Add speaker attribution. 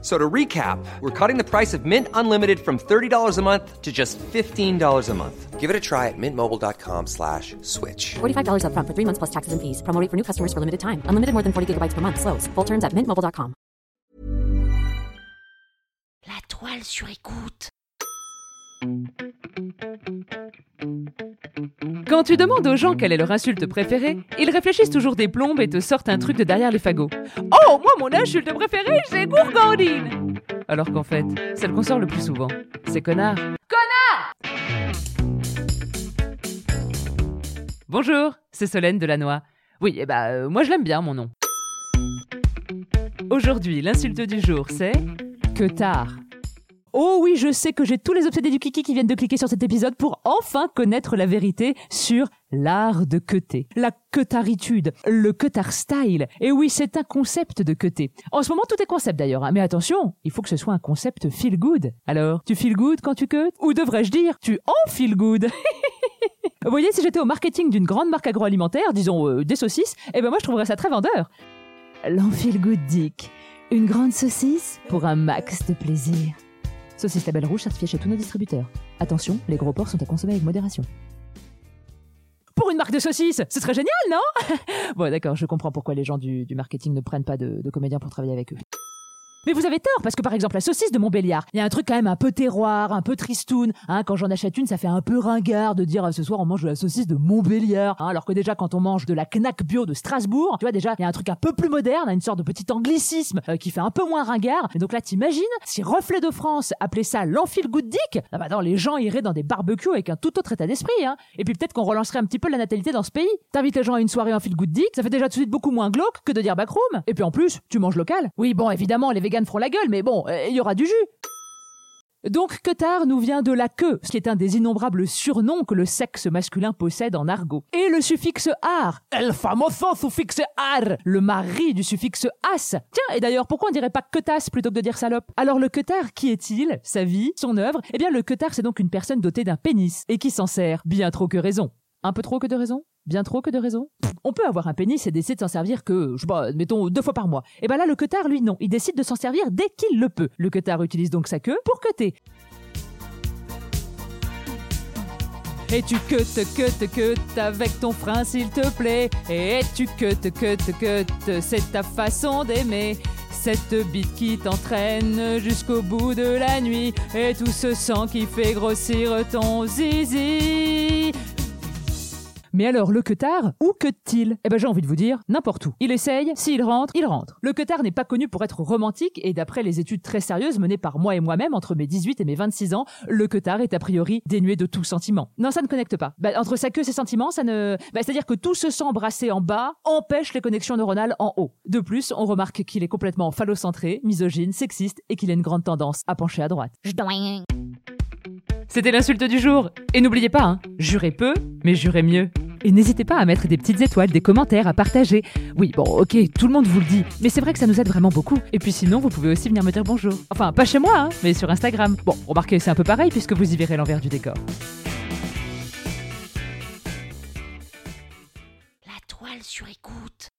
Speaker 1: So to recap, we're cutting the price of Mint Unlimited from $30 a month to just $15 a month.
Speaker 2: Give it a try at mintmobile.com slash switch.
Speaker 3: $45 upfront for three months plus taxes and fees. Promo rate for new customers for limited time. Unlimited more than 40 gigabytes per month. Slows. Full terms at mintmobile.com.
Speaker 4: La toile sur écoute.
Speaker 5: Quand tu demandes aux gens quelle est leur insulte préférée, ils réfléchissent toujours des plombes et te sortent un truc de derrière les fagots. Oh, moi, mon insulte préférée, c'est gourgandine Alors qu'en fait, celle qu'on sort le plus souvent, c'est connard. Connard Bonjour, c'est Solène Delannoy. Oui, eh bah, euh, moi je l'aime bien, mon nom. Aujourd'hui, l'insulte du jour, c'est... Que tard Oh oui, je sais que j'ai tous les obsédés du kiki qui viennent de cliquer sur cet épisode pour enfin connaître la vérité sur l'art de queuter, la queutaritude, le queutar style. Et oui, c'est un concept de queuter. En ce moment, tout est concept d'ailleurs, hein. mais attention, il faut que ce soit un concept feel good. Alors, tu feel good quand tu queutes Ou devrais-je dire, tu en feel good? Vous voyez, si j'étais au marketing d'une grande marque agroalimentaire, disons euh, des saucisses, eh ben moi je trouverais ça très vendeur. L'enfil good dick. Une grande saucisse pour un max de plaisir. Saucisse label rouge certifié chez tous nos distributeurs. Attention, les gros porcs sont à consommer avec modération. Pour une marque de saucisses, ce serait génial, non? Bon, d'accord, je comprends pourquoi les gens du, marketing ne prennent pas de comédiens pour travailler avec eux. Mais vous avez tort, parce que par exemple, la saucisse de Montbéliard, il y a un truc quand même un peu terroir, un peu tristoun. Hein, quand j'en achète une, ça fait un peu ringard de dire euh, ce soir on mange de la saucisse de Montbéliard. Hein, alors que déjà, quand on mange de la Knack bio de Strasbourg, tu vois, déjà, il y a un truc un peu plus moderne, une sorte de petit anglicisme euh, qui fait un peu moins ringard. Et donc là, t'imagines, si Reflet de France appelait ça l'enfil good dick, ah bah non, les gens iraient dans des barbecues avec un tout autre état d'esprit. Hein. Et puis peut-être qu'on relancerait un petit peu la natalité dans ce pays. T'invites les gens à une soirée en fil good dick, ça fait déjà tout de suite beaucoup moins glauque que de dire backroom. Et puis en plus, tu manges local. Oui, bon, évidemment, les véganes feront la gueule, mais bon, euh, il y aura du jus. Donc, queutard nous vient de la queue, ce qui est un des innombrables surnoms que le sexe masculin possède en argot. Et le suffixe ar, el famoso suffixe ar, le mari du suffixe as. Tiens, et d'ailleurs, pourquoi on dirait pas queutasse plutôt que de dire salope? Alors, le queutard, qui est-il? Sa vie? Son œuvre? Eh bien, le queutard, c'est donc une personne dotée d'un pénis, et qui s'en sert bien trop que raison. Un peu trop que de raison? Bien trop que de raison? On peut avoir un pénis et décider de s'en servir que, je sais pas, mettons deux fois par mois. Et ben là, le queutard, lui, non. Il décide de s'en servir dès qu'il le peut. Le queutard utilise donc sa queue pour queuter. Et tu que te que avec ton frein s'il te plaît. Et tu te que te, c'est ta façon d'aimer. Cette bite qui t'entraîne jusqu'au bout de la nuit. Et tout ce sang qui fait grossir ton zizi. Mais alors, le queutard, où queute-t-il Eh ben, j'ai envie de vous dire, n'importe où. Il essaye, s'il rentre, il rentre. Le queutard n'est pas connu pour être romantique, et d'après les études très sérieuses menées par moi et moi-même entre mes 18 et mes 26 ans, le queutard est a priori dénué de tout sentiment. Non, ça ne connecte pas. Bah, entre sa queue et ses sentiments, ça ne... Bah, c'est-à-dire que tout ce sang brassé en bas empêche les connexions neuronales en haut. De plus, on remarque qu'il est complètement phallocentré, misogyne, sexiste, et qu'il a une grande tendance à pencher à droite. C'était l'insulte du jour. Et n'oubliez pas, hein, jurez peu, mais jurez mieux. Et n'hésitez pas à mettre des petites étoiles, des commentaires, à partager. Oui, bon, ok, tout le monde vous le dit, mais c'est vrai que ça nous aide vraiment beaucoup. Et puis sinon, vous pouvez aussi venir me dire bonjour. Enfin, pas chez moi, hein, mais sur Instagram. Bon, remarquez, c'est un peu pareil puisque vous y verrez l'envers du décor. La toile sur écoute.